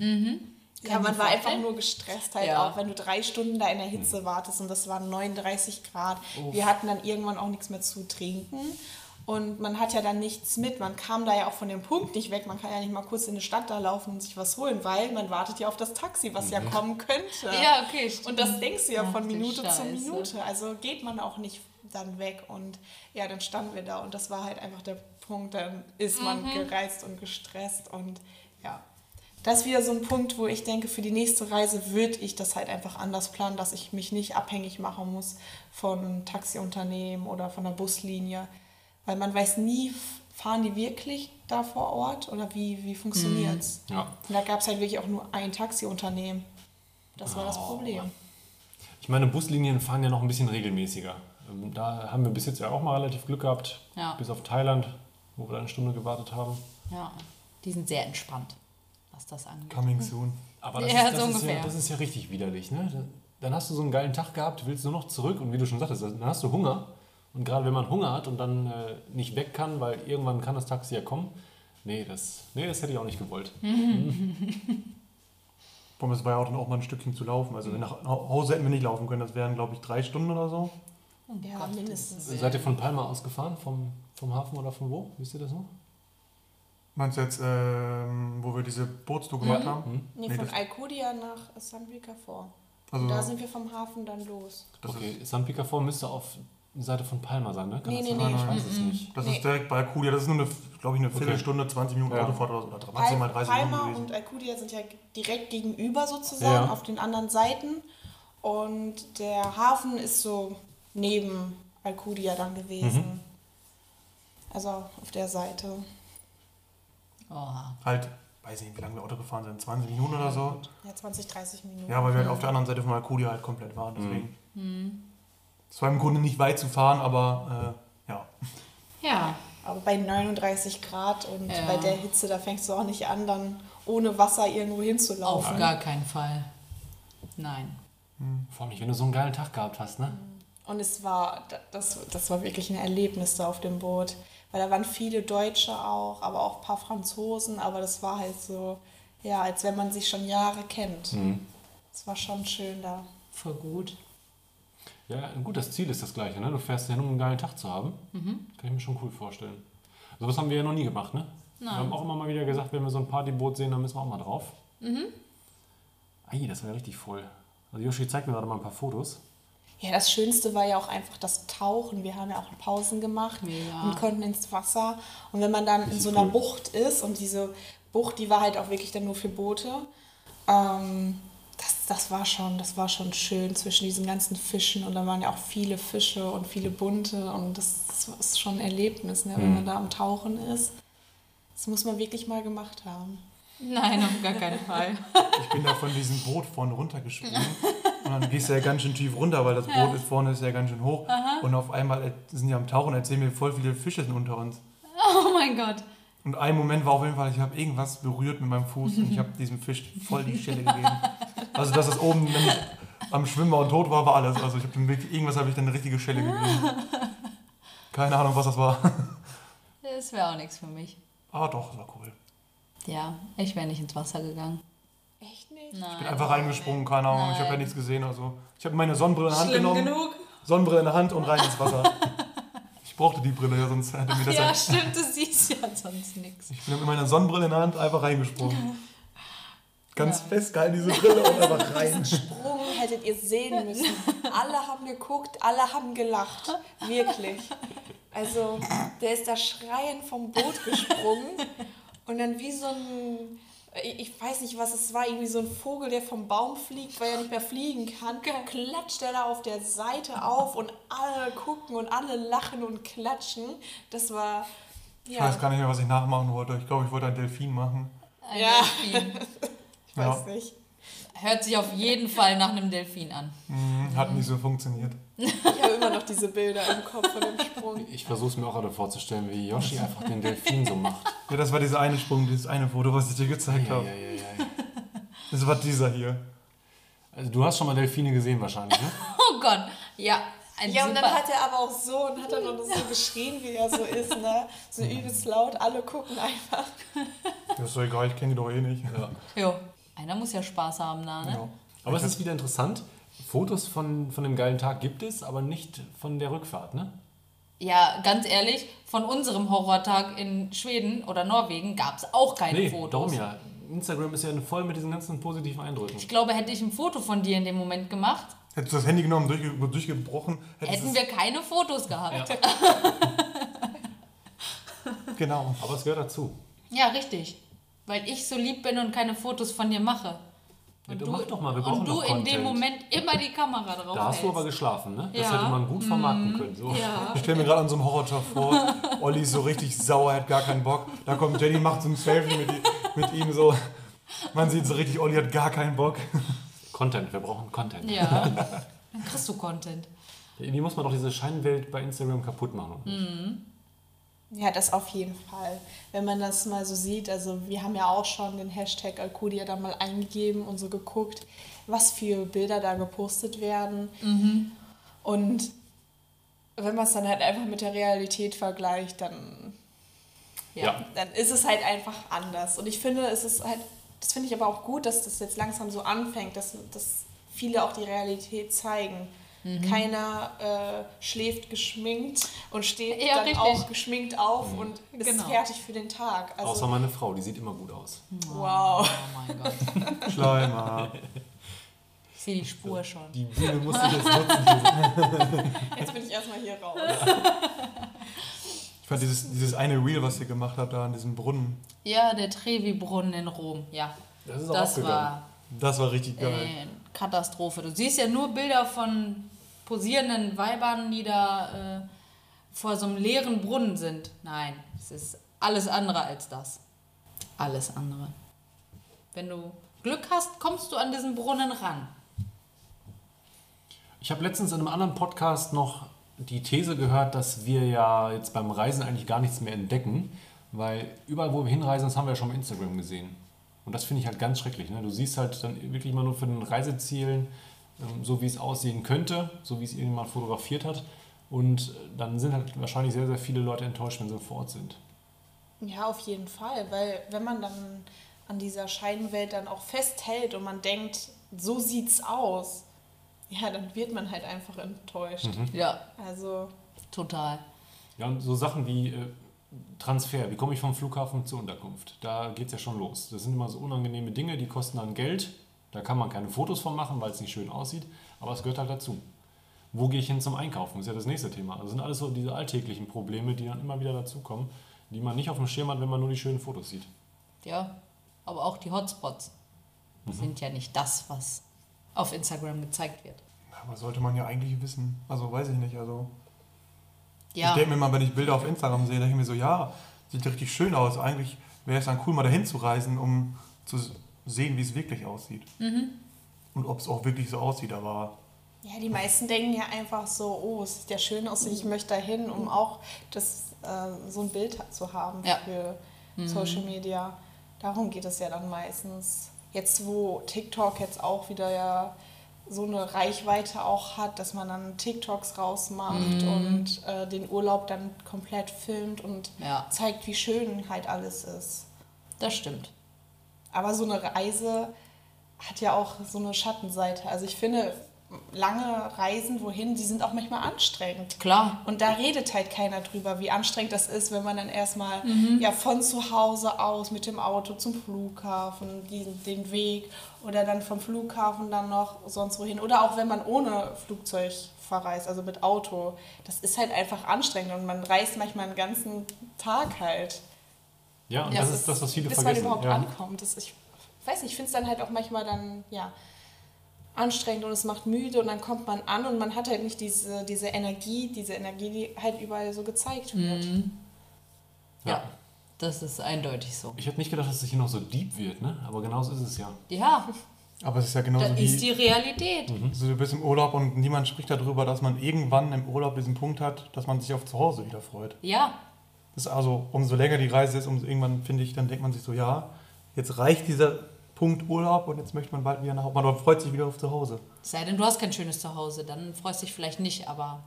Ja, man war einfach nur gestresst halt Ja. auch, wenn du drei Stunden da in der Hitze wartest und das waren 39 Grad. Wir hatten dann irgendwann auch nichts mehr zu trinken Und man hat ja dann nichts mit. Man kam da ja auch von dem Punkt nicht weg. Man kann ja nicht mal kurz in die Stadt da laufen und sich was holen, weil man wartet ja auf das Taxi, was ja kommen könnte. Ja, okay, stimmt. Und das denkst du ja von Minute zu. Minute. Also geht man auch nicht dann weg. Und ja, dann standen wir da und das war halt einfach der Punkt. Dann ist man gereizt und gestresst und. Das ist wieder so ein Punkt, wo ich denke, für die nächste Reise würde ich das halt einfach anders planen, dass ich mich nicht abhängig machen muss von Taxiunternehmen oder von der Buslinie. Weil man weiß nie, fahren die wirklich da vor Ort oder wie, wie funktioniert es? Ja. Und da gab es halt wirklich auch nur ein Taxiunternehmen. Das war das Oh, Problem. Ich meine, Buslinien fahren ja noch ein bisschen regelmäßiger. Ähm, Da haben wir bis jetzt ja auch mal relativ Glück gehabt. Ja. Bis auf Thailand, wo wir da eine Stunde gewartet haben. Ja, die sind sehr entspannt, das angeht. Coming soon. Aber das, Ja, ist, das, so ist ja, das ist ja richtig widerlich. Ne? Dann hast du so einen geilen Tag gehabt, willst nur noch zurück und wie du schon sagtest, dann hast du Hunger. Und gerade wenn man Hunger hat und dann äh, nicht weg kann, weil irgendwann kann das Taxi ja kommen. Nee, das, nee, das hätte ich auch nicht gewollt. Vor allem, es war ja auch dann auch mal ein Stückchen zu laufen. Also nach Hause hätten wir nicht laufen können. Das wären, glaube ich, drei Stunden oder so. Ja, mindestens. Seid ihr von Palma aus gefahren? Vom, vom Hafen oder von wo? Wisst ihr das noch? Meinst du jetzt, ähm, wo wir diese Bootstour gemacht haben? Hm? Nee, Nee, von Alcudia nach San Victor. Also, Da sind wir vom Hafen dann los. Okay, San Picafor müsste auf Seite von Palma sein, ne? Kann Nee, das nee, sein? nee. Ich weiß es nicht. das Nee. ist direkt bei Alcudia. Das ist nur, eine, glaube ich, eine Viertelstunde, 20 Minuten Ja. Autofahrt oder so. Oder maximal 30 Palma Minuten und gewesen. Alcudia sind ja direkt gegenüber sozusagen, Ja. auf den anderen Seiten. Und der Hafen ist so neben Alcudia dann gewesen. Also auf der Seite. Oha. Halt, weiß nicht, wie lange wir Auto gefahren sind. 20 Minuten oder so. Ja, 20, 30 Minuten. Ja, weil wir halt auf der anderen Seite von Alcudia halt komplett waren. Deswegen. Es war im Grunde nicht weit zu fahren, aber äh, ja. Ja, Aber bei 39 Grad und Ja. bei der Hitze, da fängst du auch nicht an, dann ohne Wasser irgendwo auf hinzulaufen. gar keinen Fall. Nein. Vor allem wenn du so einen geilen Tag gehabt hast, ne? Und es war, das, das war wirklich ein Erlebnis da auf dem Boot. Weil da waren viele Deutsche auch, aber auch ein paar Franzosen. Aber das war halt so, ja, als wenn man sich schon Jahre kennt. Es war schon schön da. Voll gut. Ja, gut, das Ziel ist das gleiche, ne? Du fährst hin, um einen geilen Tag zu haben. Kann ich mir schon cool vorstellen. Sowas haben wir ja noch nie gemacht, ne? Wir haben auch immer mal wieder gesagt, wenn wir so ein Partyboot sehen, dann müssen wir auch mal drauf. Mhm. Ei, das war ja richtig voll. Also Yoshi zeigt mir gerade mal ein paar Fotos. Ja, das Schönste war ja auch einfach das Tauchen. Wir haben ja auch Pausen gemacht Mega. und konnten ins Wasser. Und wenn man dann in so einer cool. Bucht ist und diese Bucht, die war halt auch wirklich dann nur für Boote, ähm, das, das, war schon, das war schon schön zwischen diesen ganzen Fischen. Und da waren ja auch viele Fische und viele bunte. Und das ist schon ein Erlebnis, ne, wenn man da am Tauchen ist. Das muss man wirklich mal gemacht haben. Nein, auf gar keinen Fall. Ich bin da von diesem Boot vorne runtergesprungen. Und dann gehst du ja ganz schön tief runter, weil das Boot ist vorne ist ja ganz schön hoch. Und auf einmal äh, sind die am Tauchen, erzählen mir voll viele Fische sind unter uns. Oh mein Gott. Und ein Moment war auf jeden Fall, ich habe irgendwas berührt mit meinem Fuß und ich habe diesem Fisch voll die Schelle gegeben. Also, dass es oben nämlich am Schwimmen war und tot war, war alles. Also, ich habe wirklich, irgendwas habe ich dann eine richtige Schelle gegeben. Keine Ahnung, was das war. Das wäre auch nichts für mich. Ah, doch, das war cool. Ja, ich wäre nicht ins Wasser gegangen. Echt nicht? Nein. Ich bin einfach reingesprungen, keine Ahnung, ich habe ja nichts gesehen. Also, ich habe meine Sonnenbrille in der Hand Schlimm genommen. genug? Sonnenbrille in der Hand und rein ins Wasser. Ich brauchte die Brille, ja, sonst hätte mir das Ja, ja. stimmt, du siehst ja sonst nichts. Ich bin mit meiner Sonnenbrille in der Hand einfach reingesprungen. Ganz festgehalten, diese Brille und einfach rein. Sprung hättet ihr sehen müssen. Alle haben geguckt, alle haben gelacht. Wirklich. Also, der ist da schreiend vom Boot gesprungen und dann wie so ein, ich ich weiß nicht, was es war, irgendwie so ein Vogel, der vom Baum fliegt, weil er nicht mehr fliegen kann, klatscht er da auf der Seite auf und alle gucken und alle lachen und klatschen. Das war, Ich ja, weiß gar nicht mehr, was ich nachmachen wollte. Ich glaube, ich wollte einen Delfin machen. Ein Ja. Delfin. ich weiß nicht. Hört sich auf jeden Fall nach einem Delfin an. Mhm, Hat nicht so funktioniert. Ich habe immer noch diese Bilder im Kopf von dem Sprung. Ich versuche es mir auch gerade vorzustellen, wie Yoshi einfach den Delfin so macht. Ja, das war dieser eine Sprung, dieses eine Foto, was ich dir gezeigt Ja, habe. ja, ja, ja. Das war dieser hier. Also du hast schon mal Delfine gesehen wahrscheinlich, ne? Oh Gott. Ja, ein Ja, und dann hat er aber auch so und hat dann noch so geschrien, wie er so ist, ne? So übelst laut, alle gucken einfach. Das ist doch egal, ich kenne die doch eh nicht. Ja. jo. Einer muss ja Spaß haben da, ne? Ja. Aber es ist wieder interessant. Fotos von, von dem geilen Tag gibt es, aber nicht von der Rückfahrt, ne? Ja, ganz ehrlich, von unserem Horrortag in Schweden oder Norwegen gab es auch keine Nee, Fotos. darum ja. Instagram ist ja voll mit diesen ganzen positiven Eindrücken. Ich glaube, hätte ich ein Foto von dir in dem Moment gemacht, Hättest du das Handy genommen, durchge durchgebrochen, hätten wir keine Fotos gehabt. Ja, Genau. Aber es gehört dazu. richtig. Weil ich so lieb bin und keine Fotos von dir mache. Ja, du mach doch mal, wir brauchen und du noch in Content. dem Moment immer die Kamera drauf Da hast du hältst. aber geschlafen, ne? Das Ja. hätte man gut vermarkten können. So. Ja. Ich stelle mir gerade an so einem Horrortag vor, Olli ist so richtig sauer, hat gar keinen Bock. Da kommt Jenny, macht so ein Selfie mit, mit ihm so. Man sieht so richtig, Olli hat gar keinen Bock. Content, wir brauchen Content. Ja. Dann kriegst du Content. Irgendwie muss man doch diese Scheinwelt bei Instagram kaputt machen. Mhm. Ja, das auf jeden Fall. Wenn man das mal so sieht, also wir haben ja auch schon den Hashtag Alcudia da mal eingegeben und so geguckt, was für Bilder da gepostet werden. Und wenn man es dann halt einfach mit der Realität vergleicht, dann, ja, Ja. dann ist es halt einfach anders. Und ich finde, es ist halt, das finde ich aber auch gut, dass das jetzt langsam so anfängt, dass, dass viele auch die Realität zeigen. Keiner äh, schläft geschminkt und steht Ja, dann richtig. auch geschminkt auf und ist Genau. fertig für den Tag. Also, Außer meine Frau, die sieht immer gut aus. wow. Oh mein Gott. Schleimer. Ich sehe die Spur schon. Die Bühne muss ich jetzt nutzen. Jetzt bin ich erstmal hier raus. Ich fand dieses, dieses eine Reel, was ihr gemacht habt, da an diesem Brunnen, Ja, der Trevi-Brunnen in Rom. Ja, Das ist auch das war das war richtig geil. äh, Katastrophe. Du siehst ja nur Bilder von posierenden Weibern, die da äh, vor so einem leeren Brunnen sind. Nein, es ist alles andere als das. Alles andere. Wenn du Glück hast, kommst du an diesen Brunnen ran. Ich habe letztens in einem anderen Podcast noch die These gehört, dass wir ja jetzt beim Reisen eigentlich gar nichts mehr entdecken, weil überall, wo wir hinreisen, das haben wir ja schon bei Instagram gesehen. Und das finde ich halt ganz schrecklich. Ne? Du siehst halt dann wirklich mal nur von den Reisezielen, so wie es aussehen könnte, so wie es irgendjemand fotografiert hat. Und äh, dann sind halt wahrscheinlich sehr, sehr viele Leute enttäuscht, wenn sie vor Ort sind. Ja, auf jeden Fall, weil wenn man dann an dieser Scheinwelt dann auch festhält und man denkt, so sieht's aus, ja, dann wird man halt einfach enttäuscht. Ja, Also, total. Ja, und so Sachen wie äh, Transfer, wie komme ich vom Flughafen zur Unterkunft? Da geht es ja schon los. Das sind immer so unangenehme Dinge, die kosten dann Geld. Da kann man keine Fotos von machen, weil es nicht schön aussieht, aber es gehört halt dazu. Wo gehe ich hin zum Einkaufen? Das ist ja das nächste Thema. Das sind alles so diese alltäglichen Probleme, die dann immer wieder dazukommen, die man nicht auf dem Schirm hat, wenn man nur die schönen Fotos sieht. Ja, aber auch die Hotspots sind ja nicht das, was auf Instagram gezeigt wird. Aber sollte man ja eigentlich wissen. Also weiß ich nicht. Also Ja, ich denke mir mal, wenn ich Bilder auf Instagram sehe, denke ich mir so, ja, sieht richtig schön aus. Eigentlich wäre es dann cool, mal dahin zu reisen, um zu sehen, wie es wirklich aussieht. Und ob es auch wirklich so aussieht, aber ja, die meisten denken ja einfach so, oh, es sieht ja schön aus, ich möchte dahin, um auch das, äh, so ein Bild zu haben Ja. für Social Media. Darum geht es ja dann meistens. Jetzt, wo TikTok jetzt auch wieder ja so eine Reichweite auch hat, dass man dann TikToks rausmacht und äh, den Urlaub dann komplett filmt und Ja. zeigt, wie schön halt alles ist. das stimmt. Aber so eine Reise hat ja auch so eine Schattenseite. Also ich finde, lange Reisen wohin, die sind auch manchmal anstrengend. Klar. Und da redet halt keiner drüber, wie anstrengend das ist, wenn man dann erstmal ja, von zu Hause aus mit dem Auto zum Flughafen, diesen, den Weg oder dann vom Flughafen dann noch sonst wohin. Oder auch wenn man ohne Flugzeug verreist, also mit Auto. Das ist halt einfach anstrengend und man reist manchmal einen ganzen Tag halt. Ja, und Ja, das ist das, was viele bis vergessen. man überhaupt ja. ankommt. Das, ich weiß nicht, ich finde es dann halt auch manchmal dann, ja, anstrengend und es macht müde und dann kommt man an und man hat halt nicht diese, diese Energie, diese Energie, die halt überall so gezeigt wird. Ja. Ja. das ist eindeutig so. Ich hätte nicht gedacht, dass es hier noch so deep wird, ne? aber genauso ist es ja. Ja, aber es ist ja genauso das ist die Realität. also du bist im Urlaub und niemand spricht darüber, dass man irgendwann im Urlaub diesen Punkt hat, dass man sich auf zu Hause wieder freut. Ja, Das ist also, umso länger die Reise ist, umso irgendwann finde ich, dann denkt man sich so, ja, jetzt reicht dieser Punkt Urlaub und jetzt möchte man bald wieder nach Hause. Man freut sich wieder auf zu Hause. es sei denn, du hast kein schönes Zuhause, dann freust du dich vielleicht nicht, aber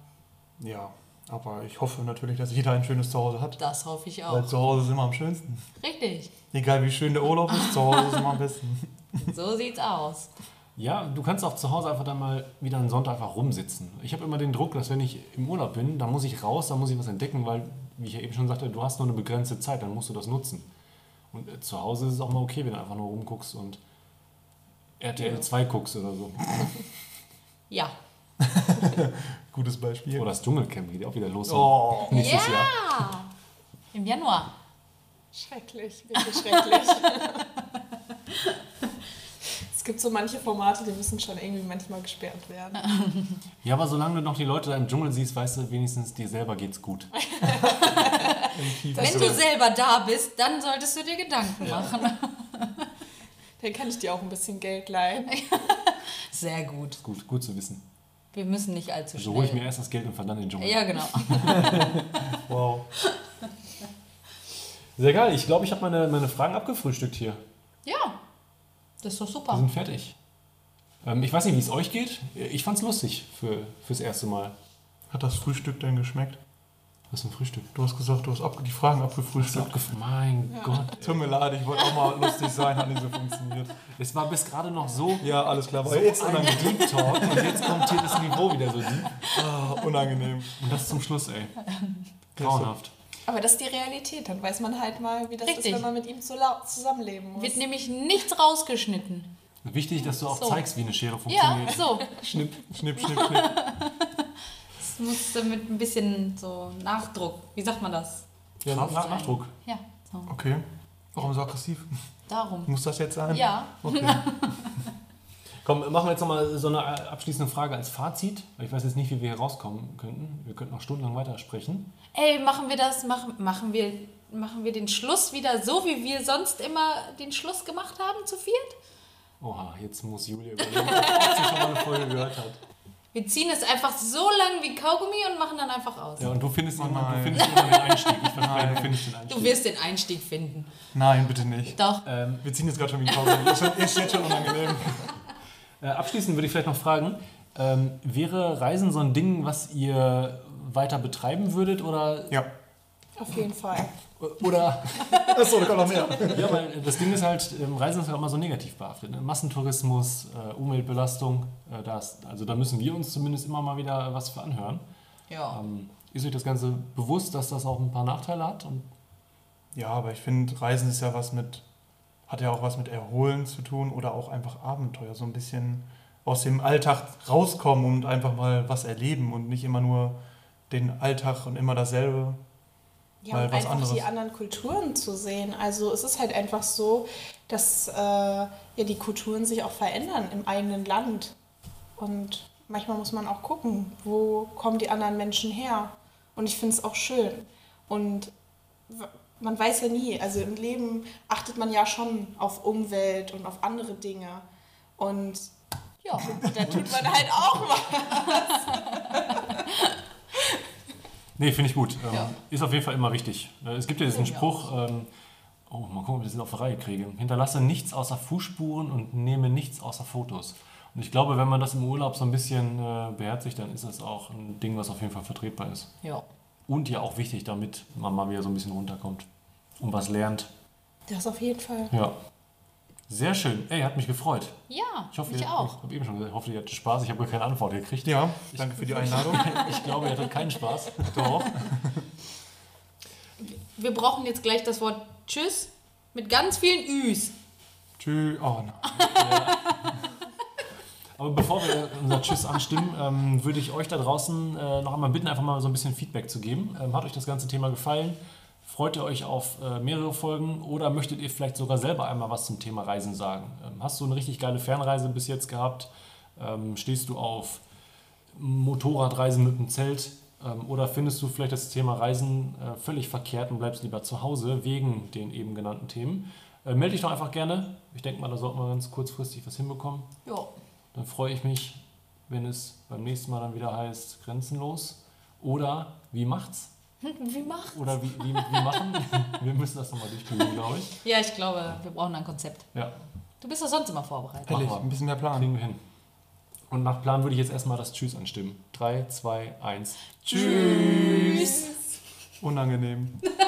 Ja, aber ich hoffe natürlich, dass jeder ein schönes Zuhause hat. das hoffe ich Weil auch. zu Hause ist immer am schönsten. Richtig, Egal wie schön der Urlaub ist, zu Hause ist immer am besten. so sieht's aus. Ja, du kannst auch zu Hause einfach dann mal wieder einen Sonntag einfach rumsitzen. Ich habe immer den Druck, dass wenn ich im Urlaub bin, dann muss ich raus, dann muss ich was entdecken, weil, wie ich ja eben schon sagte, du hast nur eine begrenzte Zeit, dann musst du das nutzen. Und äh, zu Hause ist es auch mal okay, wenn du einfach nur rumguckst und RTL 2 guckst oder so. Ja. Gutes Beispiel. Oder das Dschungelcamp geht ja auch wieder los Oh. nächstes Jahr. Ja. Im Januar. Schrecklich, wirklich schrecklich. es gibt so manche Formate, die müssen schon irgendwie manchmal gesperrt werden. Ja, aber solange du noch die Leute da im Dschungel siehst, weißt du, wenigstens dir selber geht's gut. Wenn du selber da bist, dann solltest du dir Gedanken machen. Dann kann ich dir auch ein bisschen Geld leihen. Sehr gut. Gut, gut zu wissen. Wir müssen nicht allzu So schnell. hole ich mir erst das Geld und fahre dann in den Dschungel. ja, genau. Wow. Sehr geil. Ich glaube, ich habe meine, meine Fragen abgefrühstückt hier. Ja. Das ist doch Wir super. sind fertig. Ähm, ich weiß nicht, wie es euch geht. Ich fand's lustig für, fürs erste Mal. Hat das Frühstück denn geschmeckt? Was ist ein Frühstück? Du hast gesagt, du hast ab, die Fragen abgefrühstückt. abgef- Mein Gott. Tut mir leid, ich wollte auch mal lustig sein, hat nicht so funktioniert. Es war bis gerade noch so, Ja, alles klar, so war jetzt ein unangenehm. Deep Talk und jetzt kommt hier das Niveau wieder so deep. Ah, unangenehm. Und das zum Schluss, ey. Grauenhaft. Aber das ist die Realität. Dann weiß man halt mal, wie das Richtig. ist, wenn man mit ihm zusammenleben muss. Wird nämlich nichts rausgeschnitten. Wichtig, dass du auch So. zeigst, wie eine Schere Ja, funktioniert. so. Schnipp, schnipp, schnipp, schnipp. Das muss damit ein bisschen so Nachdruck. Wie sagt man das? Ja, nach, nach, Nachdruck. Ja, so. Okay. Warum so aggressiv? Darum. Muss das jetzt sein? Ja. Okay. Komm, machen wir jetzt nochmal so eine abschließende Frage als Fazit. Ich weiß jetzt nicht, wie wir hier rauskommen könnten. Wir könnten noch stundenlang weitersprechen. Ey, machen wir das, machen, machen, wir, machen wir den Schluss wieder so, wie wir sonst immer den Schluss gemacht haben, zu viert? Oha, jetzt muss Julia überlegen, ob sie schon mal eine Folge gehört hat. Wir ziehen es einfach so lang wie Kaugummi und machen dann einfach aus. Ja, und du findest, immer, du findest immer den Einstieg. Ich verspreche, du findest den Einstieg. Du wirst den Einstieg finden. Nein, bitte nicht. Doch. Ähm, Wir ziehen jetzt gerade schon wie Kaugummi. Schon- Ist jetzt schon unangenehm. Äh, abschließend würde ich vielleicht noch fragen, ähm, wäre Reisen so ein Ding, was ihr weiter betreiben würdet oder... Ja. Auf jeden Fall. oder Achso, da kommt noch mehr. ja, weil das Ding ist halt, ähm, Reisen ist halt immer so negativ behaftet. Ne? Massentourismus, äh, Umweltbelastung, äh, das, also da müssen wir uns zumindest immer mal wieder was für anhören. Ja. Ähm, ist euch das Ganze bewusst, dass das auch ein paar Nachteile hat? Und Ja, aber ich finde, Reisen ist ja was mit, hat ja auch was mit Erholen zu tun oder auch einfach Abenteuer. So ein bisschen aus dem Alltag rauskommen und einfach mal was erleben und nicht immer nur den Alltag und immer dasselbe. Ja, Mal und was einfach anderes. die anderen Kulturen zu sehen. Also es ist halt einfach so, dass äh, ja, die Kulturen sich auch verändern im eigenen Land. Und manchmal muss man auch gucken, wo kommen die anderen Menschen her. Und ich finde es auch schön. Und man weiß ja nie, also im Leben achtet man ja schon auf Umwelt und auf andere Dinge. Und ja. da tut man halt auch mal. Nee, finde ich gut. Ähm, Ja. Ist auf jeden Fall immer wichtig. Äh, Es gibt ja diesen Spruch, ähm, oh, mal gucken, ob ich das auf die Reihe kriege. Hinterlasse nichts außer Fußspuren und nehme nichts außer Fotos. Und ich glaube, wenn man das im Urlaub so ein bisschen äh, beherzigt, dann ist das auch ein Ding, was auf jeden Fall vertretbar ist. ja. Und ja auch wichtig, damit man mal wieder so ein bisschen runterkommt und was lernt. Das auf jeden Fall. Ja. Sehr schön. Ey, hat mich gefreut. Ja, Ich hoffe, ich ihr, auch. Ich habe eben schon gesagt, ich hoffe, ihr hattet Spaß. Ich habe gar keine Antwort gekriegt. Ja, danke für die Einladung. Ich glaube, ihr hattet keinen Spaß. Doch. Wir brauchen jetzt gleich das Wort Tschüss mit ganz vielen Üs. Tschüss. Oh nein. Aber bevor wir unser Tschüss anstimmen, ähm, würde ich euch da draußen äh, noch einmal bitten, einfach mal so ein bisschen Feedback zu geben. Ähm, hat euch das ganze Thema gefallen? Freut ihr euch auf äh, mehrere Folgen oder möchtet ihr vielleicht sogar selber einmal was zum Thema Reisen sagen? Ähm, hast du eine richtig geile Fernreise bis jetzt gehabt? Ähm, stehst du auf Motorradreisen mit dem Zelt? Ähm, oder findest du vielleicht das Thema Reisen äh, völlig verkehrt und bleibst lieber zu Hause wegen den eben genannten Themen? Äh, melde dich doch einfach gerne. Ich denke mal, da sollten wir ganz kurzfristig was hinbekommen. Ja. Dann freue ich mich, wenn es beim nächsten Mal dann wieder heißt Grenzenlos. Oder wie macht's? Wie macht? Oder wie, wie, wie machen? Wir müssen das nochmal durchspielen, glaube ich. Ja, ich glaube, wir brauchen ein Konzept. Ja, Du bist doch sonst immer vorbereitet. Ehrlich, ein bisschen mehr Plan. kriegen wir hin. Und nach Plan würde ich jetzt erstmal das Tschüss anstimmen. 3, 2, 1. Tschüss. Unangenehm.